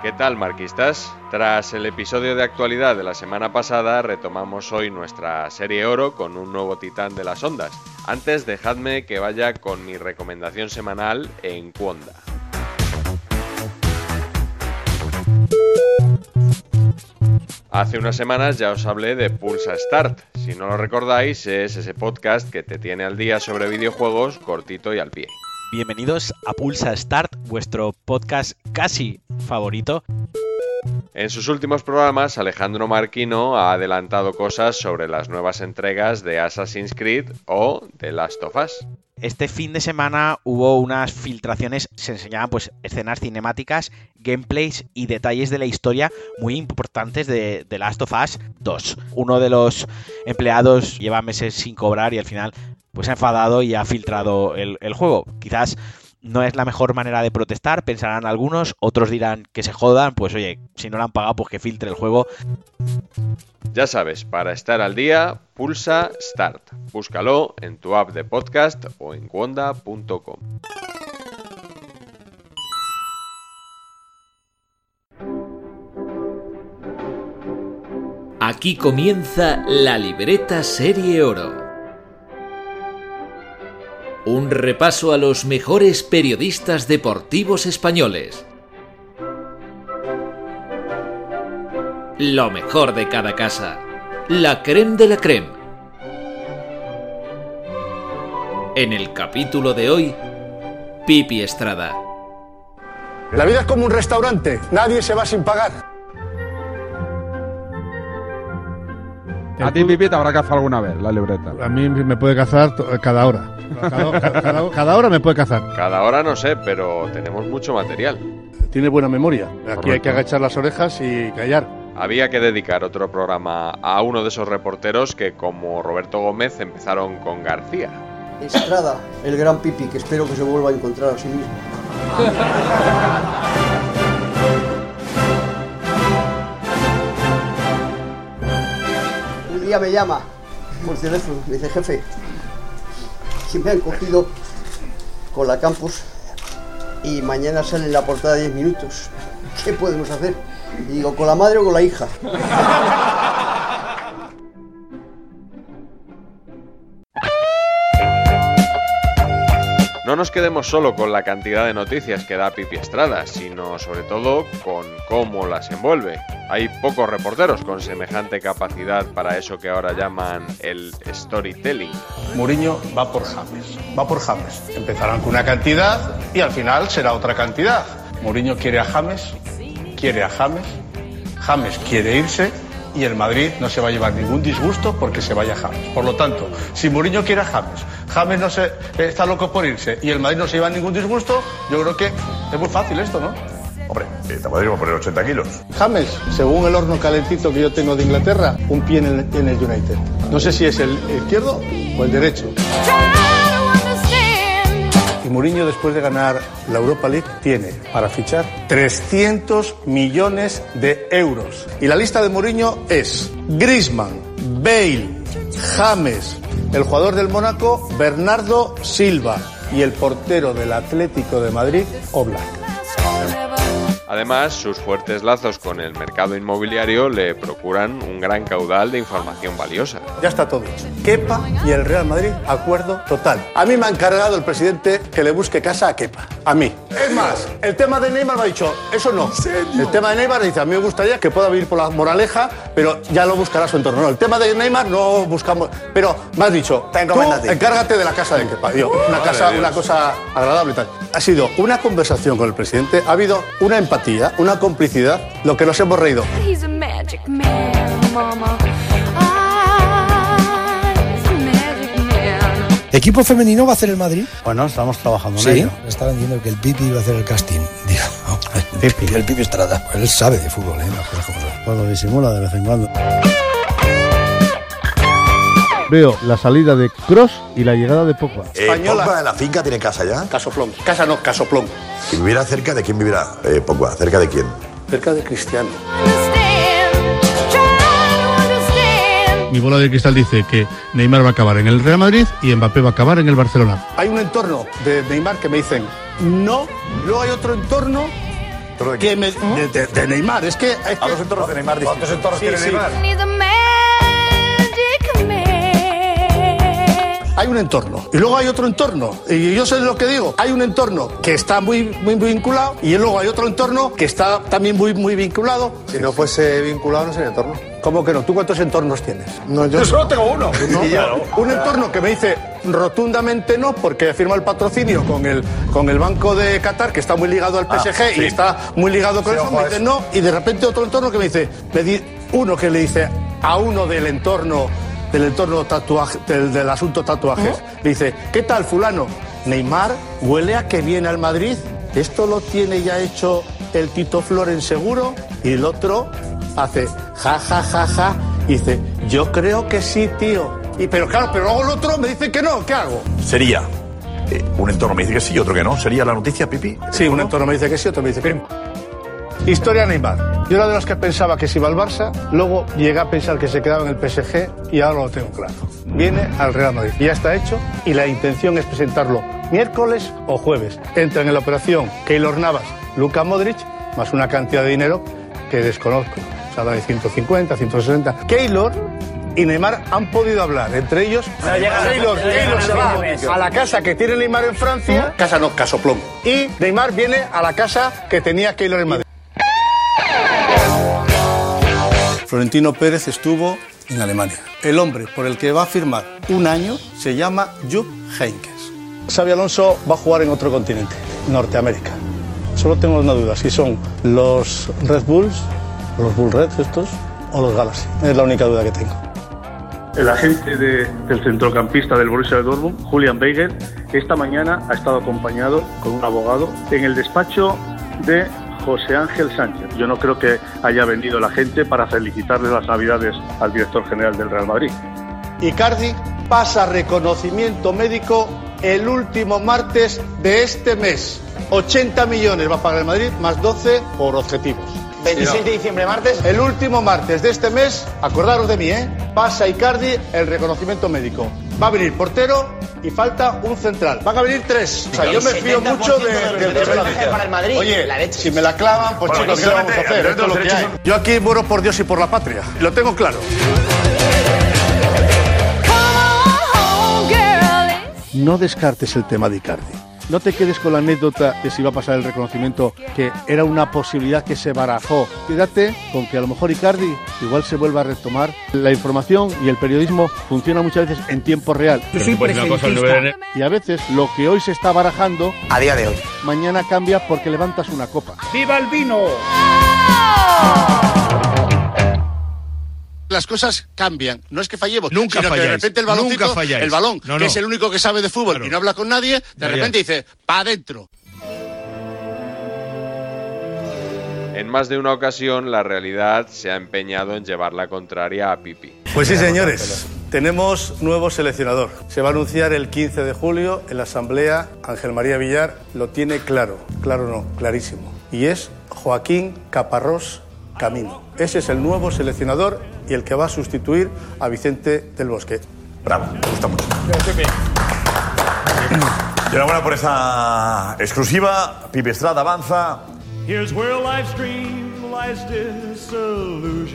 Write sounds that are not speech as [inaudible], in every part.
¿Qué tal, marquistas? Tras el episodio de actualidad de la semana pasada, retomamos hoy nuestra serie Oro con un nuevo titán de las ondas. Antes, dejadme que vaya con mi recomendación semanal en Cuonda. Hace unas semanas ya os hablé de Pulsa Start. Si no lo recordáis, es ese podcast que te tiene al día sobre videojuegos cortito y al pie. Bienvenidos a Pulsa Start, vuestro podcast casi favorito. En sus últimos programas, Alejandro Marquino ha adelantado cosas sobre las nuevas entregas de Assassin's Creed o The Last of Us. Este fin de semana hubo unas filtraciones, se enseñaban pues escenas cinemáticas, gameplays y detalles de la historia muy importantes de The Last of Us 2. Uno de los empleados lleva meses sin cobrar y al final pues ha enfadado y ha filtrado el, el juego. Quizás no es la mejor manera de protestar, pensarán algunos, otros dirán que se jodan, pues oye, si no lo han pagado, pues que filtre el juego. Ya sabes, para estar al día, pulsa Start. Búscalo en tu app de podcast o en cuonda.com. Aquí comienza la libreta Serie Oro. Un repaso a los mejores periodistas deportivos españoles. Lo mejor de cada casa. La creme de la creme. En el capítulo de hoy, Pipi Estrada. La vida es como un restaurante, nadie se va sin pagar. A ti, Pipi, te habrá cazado alguna vez la libreta. A mí me puede cazar cada hora. Cada, cada- cada- hora me puede cazar. Cada hora no sé, pero tenemos mucho material. Tiene buena memoria. Aquí hay Correcto. que agachar las orejas y callar. Había que dedicar otro programa a uno de esos reporteros que, como Roberto Gómez, empezaron con García. Estrada, el gran Pipi, que espero que se vuelva a encontrar a sí mismo. Un día me llama por teléfono, me dice, jefe, que me han cogido con la campus y mañana sale en la portada de 10 minutos. ¿Qué podemos hacer? Digo, ¿con la madre o con la hija? Nos quedemos solo con la cantidad de noticias que da Pipi Estrada, sino sobre todo con cómo las envuelve. Hay pocos reporteros con semejante capacidad para eso que ahora llaman el storytelling. Mourinho va por James. Va por James. Empezarán con una cantidad y al final será otra cantidad. Mourinho quiere a James, quiere a James, James quiere irse y el Madrid no se va a llevar ningún disgusto porque se vaya James. Por lo tanto, si Mourinho quiere a James, James no se, está loco por irse y el Madrid no se lleva ningún disgusto, yo creo que es muy fácil esto, ¿no? Hombre, eh, te podríamos poner 80 kilos. James, según el horno calentito que yo tengo de Inglaterra, un pie en el, en el United. No sé si es el izquierdo o el derecho. Y Mourinho, después de ganar la Europa League, tiene para fichar 300 millones de euros. Y la lista de Mourinho es Griezmann, Bale, James, el jugador del Mónaco, Bernardo Silva y el portero del Atlético de Madrid, Oblak. Además, sus fuertes lazos con el mercado inmobiliario le procuran un gran caudal de información valiosa. Ya está todo hecho. Kepa y el Real Madrid, acuerdo total. A mí me ha encargado el presidente que le busque casa a Kepa. A mí. Es más, el tema de Neymar me ha dicho, eso no. El tema de Neymar dice, a mí me gustaría que pueda vivir por la moraleja, pero ya lo buscará su entorno. No, el tema de Neymar no buscamos. Pero me has dicho, tú encárgate de la casa de Kepa. Yo, una casa, una cosa agradable y tal. Ha sido una conversación con el presidente, ha habido una empatía, una complicidad, lo que nos hemos reído. He's a magic man, mama. ¿Equipo femenino va a hacer el Madrid? Bueno, estamos trabajando en Sí. ello. Estaban diciendo que el Pipi iba a hacer el casting. [laughs] Digo, no, el Pipi, el Pipi Estrada. Pues él sabe de fútbol, ¿eh? Las cosas como son. Pues lo disimula de vez en cuando. Veo la salida de Cross y la llegada de Pogba. Española. Pogba en la finca tiene casa ya. Casoplón. Casa no, casoplón. ¿Y vivirá cerca de quién vivirá? Eh, Pogba, ¿cerca de quién? Cerca de Cristiano. Mi bola de cristal dice que Neymar va a acabar en el Real Madrid y Mbappé va a acabar en el Barcelona. Hay un entorno de Neymar que me dicen no, luego hay otro entorno que me, de, de- de Neymar. Es que. Es A los entornos de Neymar. ¿Cuántos entornos tiene Neymar? Hay un entorno y luego hay otro entorno. Y yo sé lo que digo. Hay un entorno que está muy, muy vinculado y luego hay otro entorno que está también muy, muy vinculado. Si no fuese vinculado, no sería entorno. ¿Cómo que no? ¿Tú cuántos entornos tienes? No, yo. solo tengo uno. [laughs] No, Un entorno que me dice rotundamente no, porque firma el patrocinio con el, con el Banco de Qatar, que está muy ligado al PSG Ah, sí. y está muy ligado con Sí, eso, me dice eso. no, y de repente otro entorno que me dice, me di- uno que le dice a uno del entorno, del entorno tatuaje, del, del asunto tatuajes, le dice, ¿qué tal fulano? Neymar huele a que viene al Madrid, esto lo tiene ya hecho el Tito Floren seguro, y el otro hace ja ja ja ja y dice, yo creo que sí, tío. Y pero claro, pero luego el otro me dice que no, ¿qué hago? Sería. eh, un entorno me dice que sí, otro que no. ¿Sería la noticia, Pipi? Sí, un entorno me dice que sí, otro me dice que no. Historia Neymar. Yo era de los que pensaba que se iba al Barça, luego llegué a pensar que se quedaba en el PSG y ahora lo tengo claro. Viene al Real Madrid. Ya está hecho y la intención es presentarlo miércoles o jueves. Entran en la operación Keylor Navas, Luka Modric, más una cantidad de dinero que desconozco. Se habla de 150, 160. Keylor y Neymar han podido hablar. Entre ellos, Keylor, Keylor se va a la casa que tiene Neymar en Francia. Casa no, casoplón. Y Neymar viene a la casa que tenía Keylor en Madrid. Florentino Pérez estuvo en Alemania. El hombre por el que va a firmar un año se llama Jupp Heynckes. Xavi Alonso va a jugar en otro continente, Norteamérica. Solo tengo una duda, si son los Red Bulls, los Bull Reds estos, o los Galaxy. Es la única duda que tengo. El agente de- del centrocampista del Borussia Dortmund, Julian Weigel, esta mañana ha estado acompañado con un abogado en el despacho de José Ángel Sánchez. Yo no creo que haya venido la gente para felicitarle las Navidades al director general del Real Madrid. Icardi pasa reconocimiento médico el último martes de este mes. 80 millones va a pagar el Madrid, más 12 por objetivos. 26 de diciembre, martes. El último martes de este mes, acordaros de mí, ¿eh? Pasa Icardi el reconocimiento médico. Va a venir portero y falta un central. Van a venir tres. O sea, yo me fío 70% mucho de, del derechos Valencia. para el Madrid, Oye, la leche. si me la clavan, pues Bueno, chicos, ¿qué le vamos a hacer? Esto es lo que hay. Yo aquí muero por Dios y por la patria. Lo tengo claro. No descartes el tema de Icardi. No te quedes con la anécdota de si va a pasar el reconocimiento, que era una posibilidad que se barajó. Quédate con que a lo mejor Icardi igual se vuelva a retomar. La información y el periodismo funciona muchas veces en tiempo real. Yo soy Pues una cosa, el 9 de enero- Y a veces lo que hoy se está barajando, A día de hoy. mañana cambia porque levantas una copa. ¡Viva el vino! Las cosas cambian. No es que fallemos, Nunca sino que de repente el falláis. el balón, No, que es el único que sabe de fútbol Claro. y no habla con nadie, de repente dice, pa adentro. En más de una ocasión, la realidad se ha empeñado en llevar la contraria a Pipi. Pues sí, señores, tenemos nuevo seleccionador. Se va a anunciar el 15 de julio en la Asamblea. Ángel María Villar lo tiene claro, claro no, clarísimo. Y es Joaquín Caparrós Camino. Ese es el nuevo seleccionador y el que va a sustituir a Vicente del Bosque. Bravo, me gusta mucho. Enhorabuena por esa exclusiva. Pipe Estrada avanza.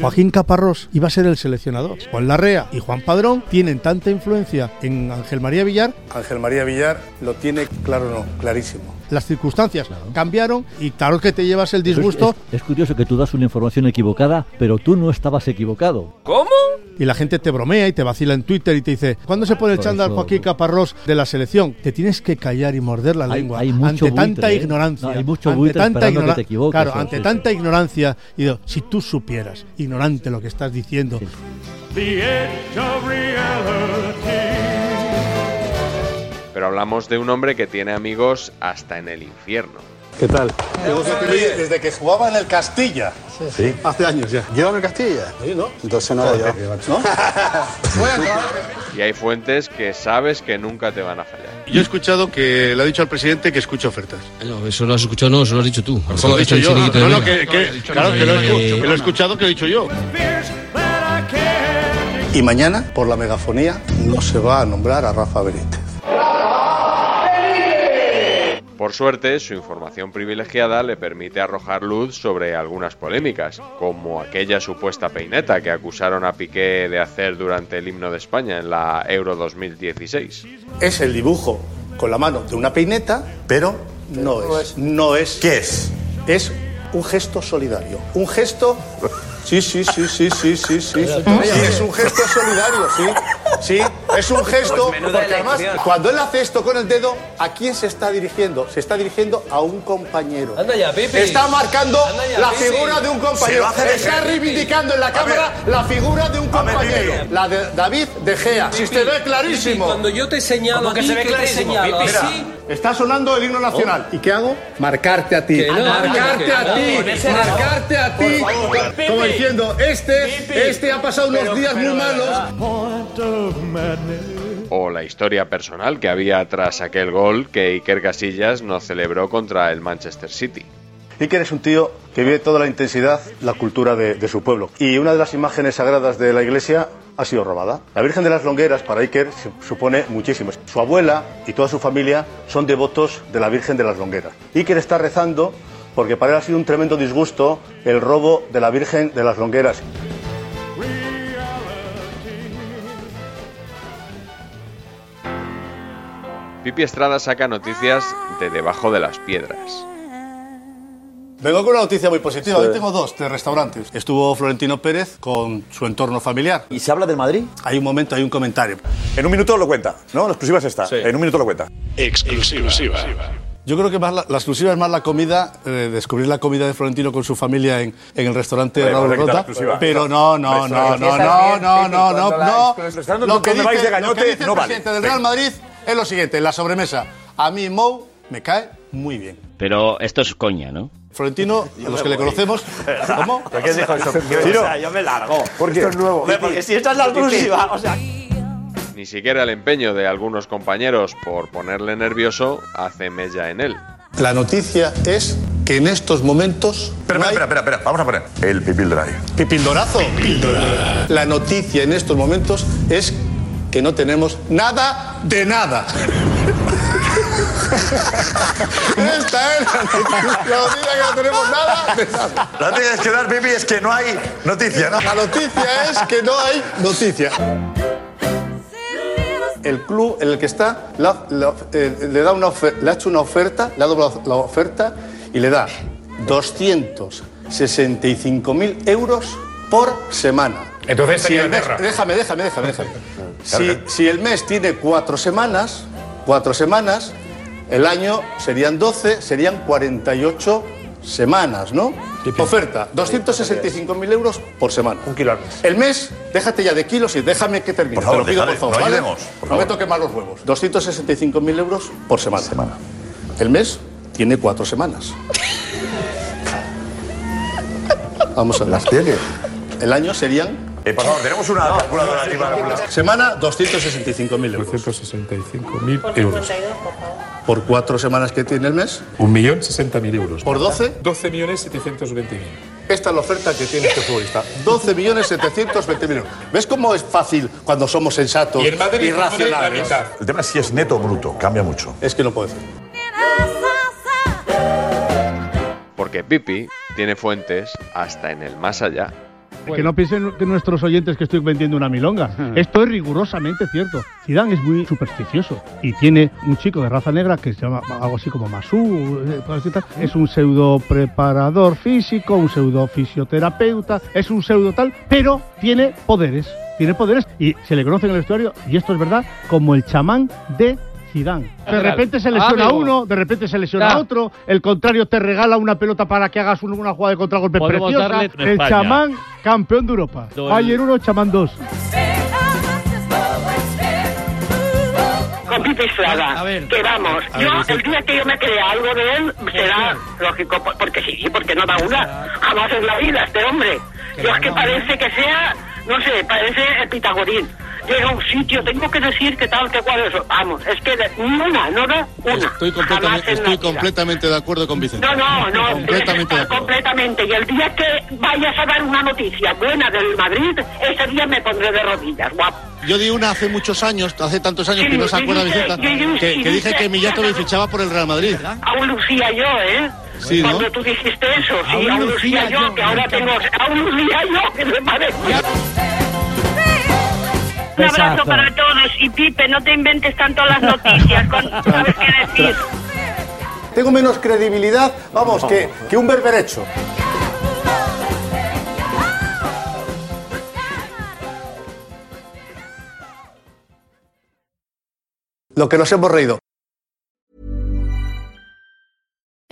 Joaquín Caparrós iba a ser el seleccionador. Juan Larrea y Juan Padrón tienen tanta influencia en Ángel María Villar. Ángel María Villar lo tiene claro no, clarísimo. Las circunstancias cambiaron y claro que te llevas el es- disgusto Es, es curioso que tú das una información equivocada, pero tú no estabas equivocado. ¿Cómo? y la gente te bromea y te vacila en Twitter y te dice, ¿cuándo se pone el chándal eso- Joaquín Caparrós de la selección? Te tienes que callar y morder la Hay- lengua hay mucho ante tanta ¿eh? ignorancia. No, hay mucho ante tanta esperando que ignora- te equivoques, Claro, ante sí, tanta ignorancia. Y digo, si tú supieras, ignorante lo que estás diciendo, Pero hablamos de un hombre que tiene amigos hasta en el infierno. ¿Qué tal? Desde que jugaba en el Castilla. Sí. Hace años ya. ¿Yo en el Castilla? Sí, ¿no? Entonces no era yo. ¿No? [laughs] Y hay fuentes que sabes que nunca te van a fallar. Yo he escuchado que le ha dicho al presidente que escucha ofertas. No, eso lo has escuchado, no, eso lo has dicho tú. Eso lo he dicho yo. No, no, que, que- claro, que lo, he, que lo he escuchado, que lo he dicho yo. Y mañana, por la megafonía, no se va a nombrar a Rafa Benítez. Por suerte, su información privilegiada le permite arrojar luz sobre algunas polémicas, como aquella supuesta peineta que acusaron a Piqué de hacer durante el himno de España en la Euro 2016. Es el dibujo con la mano de una peineta, pero no es. No es. ¿Qué es? Es un gesto solidario. Un gesto. [laughs] Sí, sí, sí, sí, sí, sí, sí. Sí, es un gesto solidario, sí. Sí, es un gesto. Pues porque además, cuando él hace esto con el dedo, ¿a quién se está dirigiendo? Se está dirigiendo a un compañero. Anda ya, Pepe. Está marcando ya, la figura de un Se compañero. lo hace de Está reivindicando en la cámara la figura de un ver, compañero. La de David De Gea. Si usted ve clarísimo. Cuando yo te señalo ¿Cómo a que se ve que te clarísimo, señalo Pipi? así, Está sonando el himno nacional. ¿Y qué hago? Marcarte a ti. No, marcarte a no, ti. marcarte a ti. Como diciendo, este, este ha pasado unos Pero- días pero muy malos. O la historia personal que había tras aquel gol que Iker Casillas no celebró contra el Manchester City. Iker es un tío que vive toda la intensidad, la cultura de, de su pueblo. Y una de las imágenes sagradas de la iglesia ha sido robada. La Virgen de las Longueras para Iker su- supone muchísimo. Su abuela y toda su familia son devotos de la Virgen de las Longueras. Iker está rezando porque para él ha sido un tremendo disgusto el robo de la Virgen de las Longueras. Pipi Estrada saca noticias de debajo de las piedras. Vengo con una noticia muy positiva. Sí. Hoy tengo dos de restaurantes. Estuvo Florentino Pérez con su entorno familiar. ¿Y se habla del Madrid? Hay un momento, hay un comentario. En un minuto lo cuenta, ¿no? La exclusiva es esta. En un minuto lo cuenta. Exclusiva. Yo creo que más la, la exclusiva es más la comida, eh, descubrir la comida de Florentino con su familia en, en el restaurante Raúl la Rota. exclusiva. Pero no, no, no, no, no, no, no, no, no. Restaurantes Lo que dice, de lo que gañote dice el no vale. presidente del Real Madrid es lo siguiente, en la sobremesa. A mí Mou me cae muy bien. Pero esto es coña, ¿no? Florentino, [laughs] a los que le conocemos, [laughs] ¿cómo? ¿Pero qué dijo eso? Ciro. O sea, yo me largo. ¿Por qué? Esto es nuevo. Porque si esta es la exclusiva, [laughs] o sea... Ni siquiera el empeño de algunos compañeros por ponerle nervioso hace mella en él. La noticia es que en estos momentos Espera, espera, espera, espera, vamos a poner el pipildoray. Pipildorazo. La noticia en estos momentos es que no tenemos nada de nada. Esta es la noticia, noticia que no tenemos nada de nada. La que tienes que dar, Pipi, es que no hay noticia, ¿no? La noticia es que no hay noticia. El club en el que está la- la- eh, le, da una ofer- le ha hecho una oferta, le ha dado la, la oferta y le da 265.000 euros por semana. Entonces si el mes, déjame, déjame, déjame, déjame. Si, si el mes tiene cuatro semanas, cuatro semanas, el año serían 12, serían 48 semanas, ¿no? Oferta, 265.000 euros por semana. Un kilo al mes. El mes, déjate ya de kilos y déjame que termine. Por favor, Te lo pido, déjale, por favor. no ¿vale? ayudemos, por no me favor. toques más los huevos. 265.000 euros por semana. El mes tiene cuatro semanas. [laughs] Vamos a ver. ¿Las tiene? El año serían Eh, por favor, tenemos una calculadora aquí para calcular. Semana, 265.000 euros. 265.000 euros. Por cuatro semanas que tiene el mes. 1.060.000 euros. ¿Por 12? 12.720.000. Esta es la oferta que tiene este futbolista. 12.720.000 euros. ¿Ves cómo es fácil cuando somos sensatos Y el Madrid y pone la racionales? El tema es si es neto o bruto, cambia mucho. Es que no puedo decir. Porque Pipi tiene fuentes hasta en el más allá. Que no piensen que nuestros oyentes que estoy vendiendo una milonga. [laughs] Esto es rigurosamente cierto. Zidane es muy supersticioso y tiene un chico de raza negra que se llama algo así como Masú. eh. Es un pseudo preparador físico, un pseudo fisioterapeuta, es un pseudo tal, pero tiene poderes. Tiene poderes y se le conoce en el vestuario, y esto es verdad, como el chamán de Zidane. De repente se lesiona Amigo. uno, de repente se lesiona Ya. otro, el contrario te regala una pelota para que hagas un- una jugada de contragolpe Podemos preciosa. darle El España. chamán campeón de Europa. Bayern 1, chamán 2. con Pipe Estrada. que vamos, a ver, yo el día que yo me crea algo de él será lógico, por- porque sí, porque no da una. Jamás en la vida este hombre. Yo es que parece que sea, no sé, parece el Pitagorín. Llega a un sitio, tengo que decir que tal, que cual eso. Vamos, es que una, no da una. Estoy completamente, estoy completamente de acuerdo con Vicente. No, no, no, Completamente de acuerdo. completamente. Y el día que vayas a dar una noticia buena del Madrid, ese día me pondré de rodillas, guapo. Yo di una hace muchos años, hace tantos años Sí, que no se acuerda sí, que, que dije que Mijatovic fichaba por el Real Madrid. Aún lucía yo, ¿eh? Sí, ¿no? Cuando tú dijiste eso, sí, Aún lucía yo, yo, que ahora tengo... Aún lucía yo, que me parece... Un abrazo Exacto. para todos y Pipe, no te inventes tanto las noticias, con, sabes qué decir. Tengo menos credibilidad, vamos, que, que un berberecho. Lo que nos hemos reído.